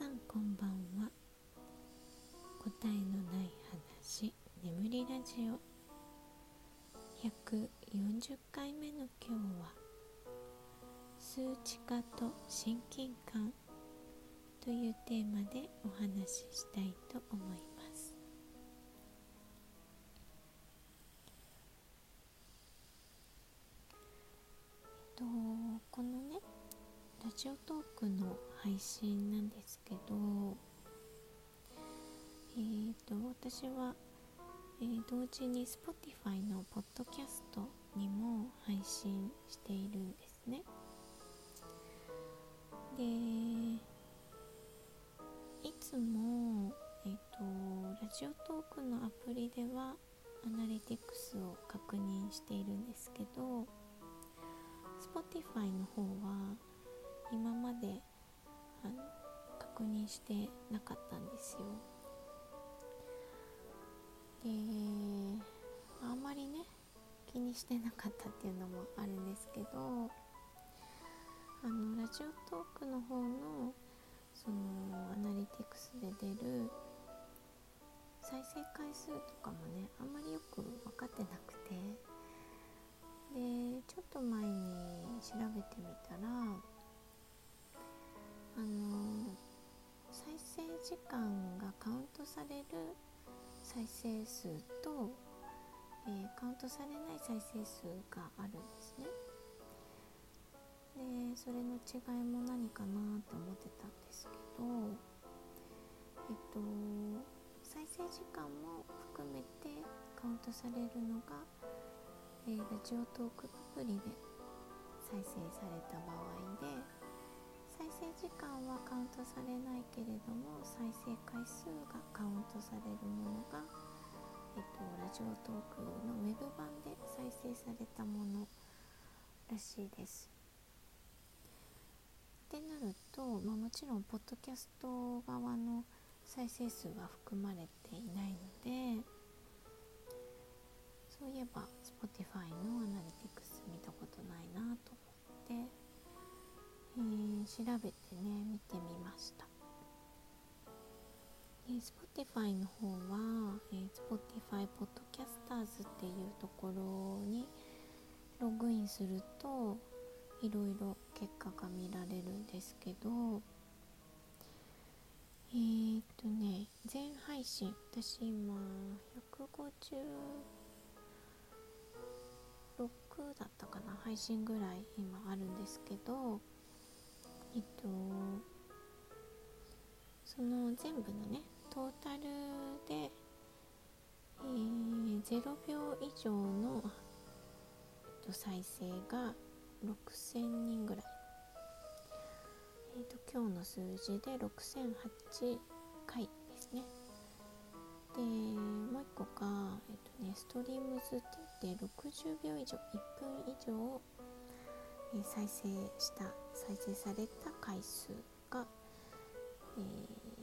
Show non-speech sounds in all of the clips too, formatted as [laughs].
さんこんばんは。答えのない話。眠りラジオ。140回目の今日は数値化と親近感というテーマでお話ししたいジオトークの配信なんですけど、えーと、私は、えー、同時に Spotify のポッドキャストにも配信しているんですね。でいつも、えーと、ラジオトークのアプリではアナリティクスを確認しているんですけど Spotify の方は今まであの確認してなかったんですよ。であんまりね気にしてなかったっていうのもあるんですけどあのラジオトークの方のそのアナリティクスで出る再生回数とかもねあんまりよく分かってなくてでちょっと前に調べてみたらあの再生時間がカウントされる再生数と、えー、カウントされない再生数があるんですね。でそれの違いも何かなと思ってたんですけどえっと再生時間も含めてカウントされるのが、えー、ラジオトークアプリで再生された場合で生時間はカウントされないけれども再生回数がカウントされるものが、えっと、ラジオトークのウェブ版で再生されたものらしいです。ってなると、まあ、もちろんポッドキャスト側の再生数は含まれていないのでそういえば Spotify のアナリティクス見たことないなと思ってえー、調べてね見てみました、えー、Spotify の方は、えー、Spotify Podcasters っていうところにログインするといろいろ結果が見られるんですけどえー、っとね全配信私今156だったかな配信ぐらい今あるんですけどえっとその全部のねトータルで、えー、0秒以上の、えっと、再生が6000人ぐらい、えっと、今日の数字で6008回ですね。でもう一個が、えっとね、ストリームズって言って60秒以上1分以上再生した再生された回数が、え、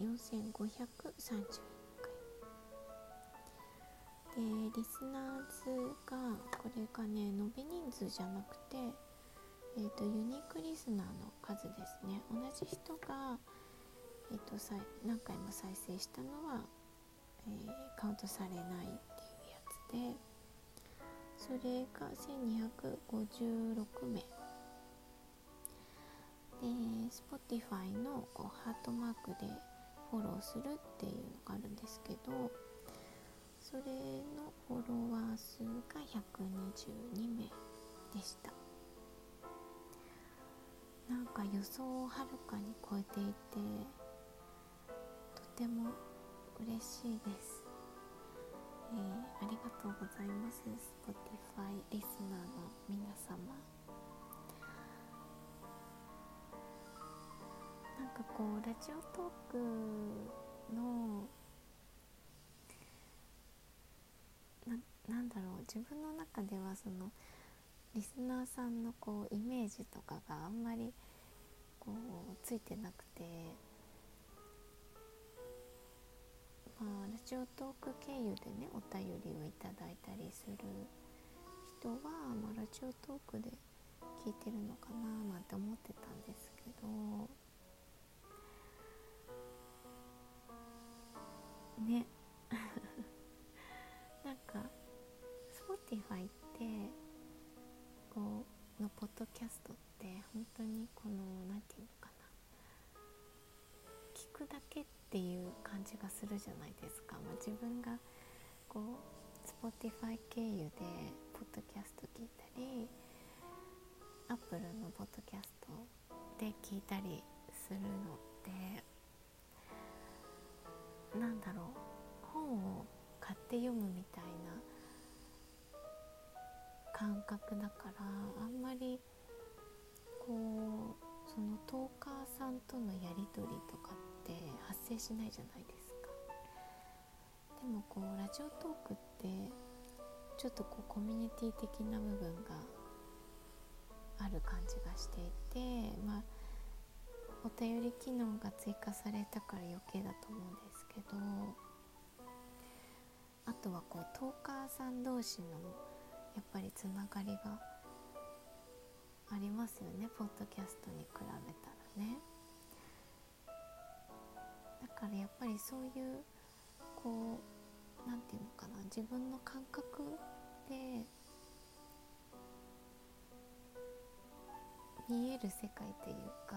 4531回。でリスナーズがこれがね延べ人数じゃなくて、えーと、ユニークリスナーの数ですね。同じ人が、えーと、と何回も再生したのは、えー、カウントされないっていうやつでそれが1256名。で Spotify のこうハートマークでフォローするっていうのがあるんですけどそれのフォロワー数が122名でした。なんか予想をはるかに超えていてとても嬉しいです、えー、ありがとうございます Spotify かこうラジオトークのななんだろう自分の中ではそのリスナーさんのこうイメージとかがあんまりこうついてなくてまあラジオトーク経由でねお便りをいただいたりする人は、まあ、ラジオトークで聞いてるのかななんて思ってたんですけどね。[laughs] なんか Spotify ってこうのポッドキャストって本当にこの何て言うのかな。聞くだけっていう感じがするじゃないですか、まあ、自分がこう Spotify 経由でポッドキャスト聞いたり Apple のポッドキャストで聞いたりするのってなんだろう。本を買って読むみたいな感覚だからあんまりこうそのトーカーさんとのやり取りとかって発生しないじゃないですか。でもこうラジオトークってちょっとこうコミュニティ的な部分がある感じがしていてまあお便り機能が追加されたから余計だと思うんですけどあとはこうトーカーさん同士のやっぱりつながりがありますよね。ポッドキャストに比べたらね。だからやっぱりそういうこう何て言うのかな。自分の感覚で見える世界っていうか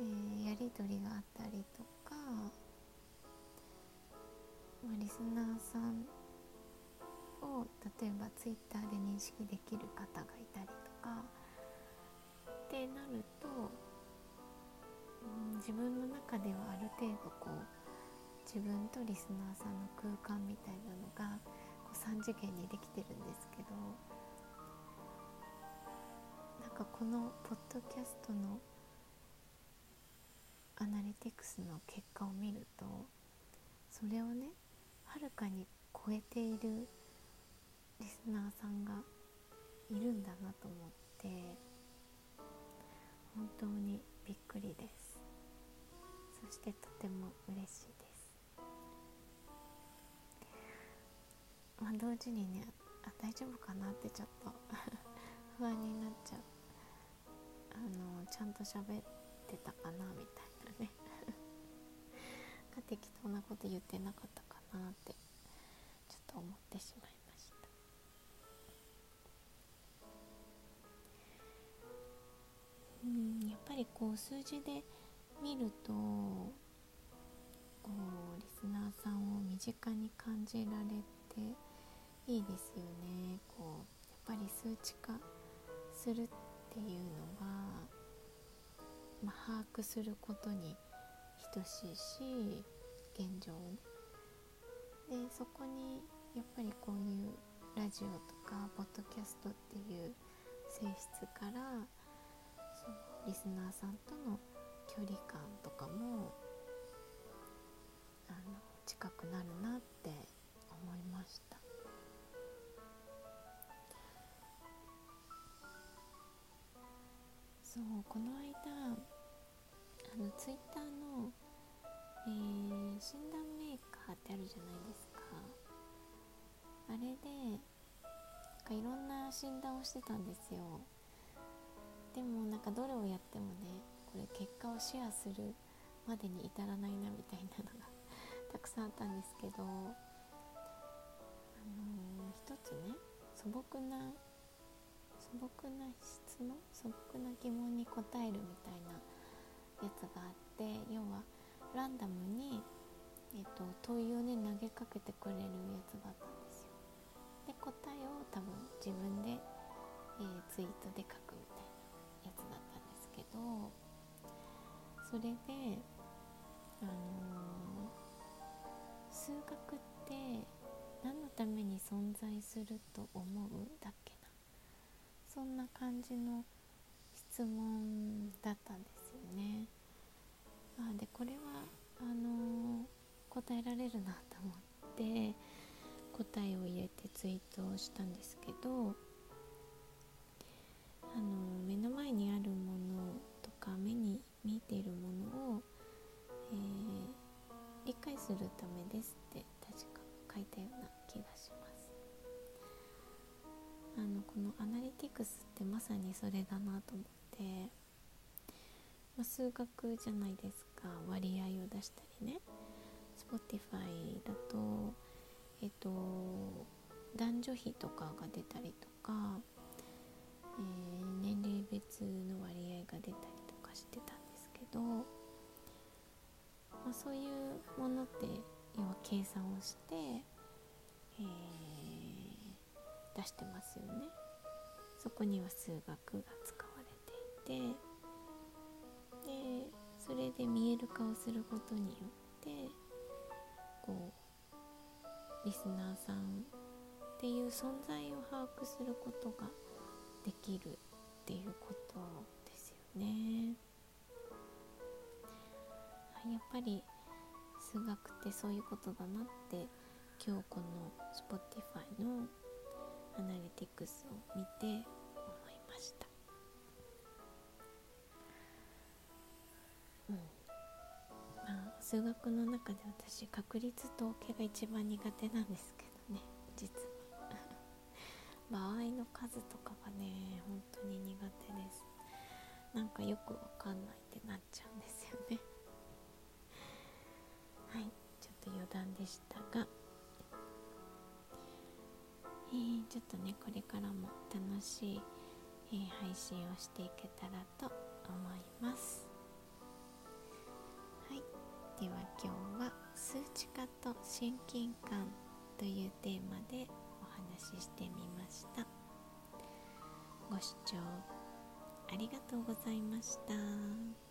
えー、やり取りがあったりとか、まあ、リスナーさんを例えばツイッターで認識できる方がいたりとかってなると、うん、自分の中ではある程度こう自分とリスナーさんの空間みたいなのがこう3次元にできてるんですけどなんかこのポッドキャストのアナリティクスの結果を見るとそれをねはるかに超えているリスナーさんがいるんだなと思って本当にびっくりです。そしてとても嬉しいです。まあ同時にねあ大丈夫かなってちょっと [laughs] 不安になっちゃう。あのちゃんと喋ってたかなみたいな。ね。が適当なこと言ってなかったかなってちょっと思ってしまいました。うんやっぱりこう数字で見るとこうリスナーさんを身近に感じられていいですよね。こうやっぱり数値化するっていうのはまあ、把握することに等しいし現状を。でそこにやっぱりこういうラジオとかポッドキャストっていう性質からそのリスナーさんとの距離感とかもあの近くなるなって思いました。そうこの間あのツイッターの、えー、診断メーカーってあるじゃないですか。あれでなんかいろんな診断をしてたんですよ。でもなんかどれをやってもねこれ結果をシェアするまでに至らないなみたいなのが [laughs] たくさんあったんですけどあのー、一つね素朴な素朴な質問素朴な疑問に答えるみたいなやつがあって要はランダムに、えーと、問いをね投げかけてくれるやつがあったんですよ。で答えを多分自分で、えー、ツイートで書くみたいなやつだったんですけどそれであのー、数学って何のために存在すると思う？だっけそんな感じの質問だったんですよね。あでこれはあのー、答えられるなと思って答えを入れてツイートをしたんですけどあのー、目の前にあるものとか目に見えているものを、えー、理解するためですって確か書いたような気がします。あのこのアナリティクスってまさにそれだなと思ってまあ、数学じゃないですか割合を出したりね。Spotify だとえっと男女比とかが出たりとか、えー、年齢別の割合が出たりとかしてたんですけど、まあ、そういうものって要は計算をして、えー、出してますよね。そこには数学が使われていてでそれで見える化をすることによってこうリスナーさんっていう存在を把握することができるっていうことですよね。やっぱり数学ってそういうことだなって今日この Spotify のアナリティクスを見て思いました。うん。まあ、数学の中で私確率統計が一番苦手なんですけどね実は。[laughs] 場合の数とかがね本当に苦手です。なんかよくわかんないってなっちゃうんですよね。はい。ちょっと余談でしたがえ、ちょっとねこれからも楽しい、えー、配信をしていけたらと思います。はい。では今日は数値化と親近感というテーマでお話ししてみました。ご視聴ありがとうございました。